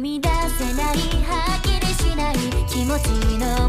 踏み出せないはっきりしない気持ちの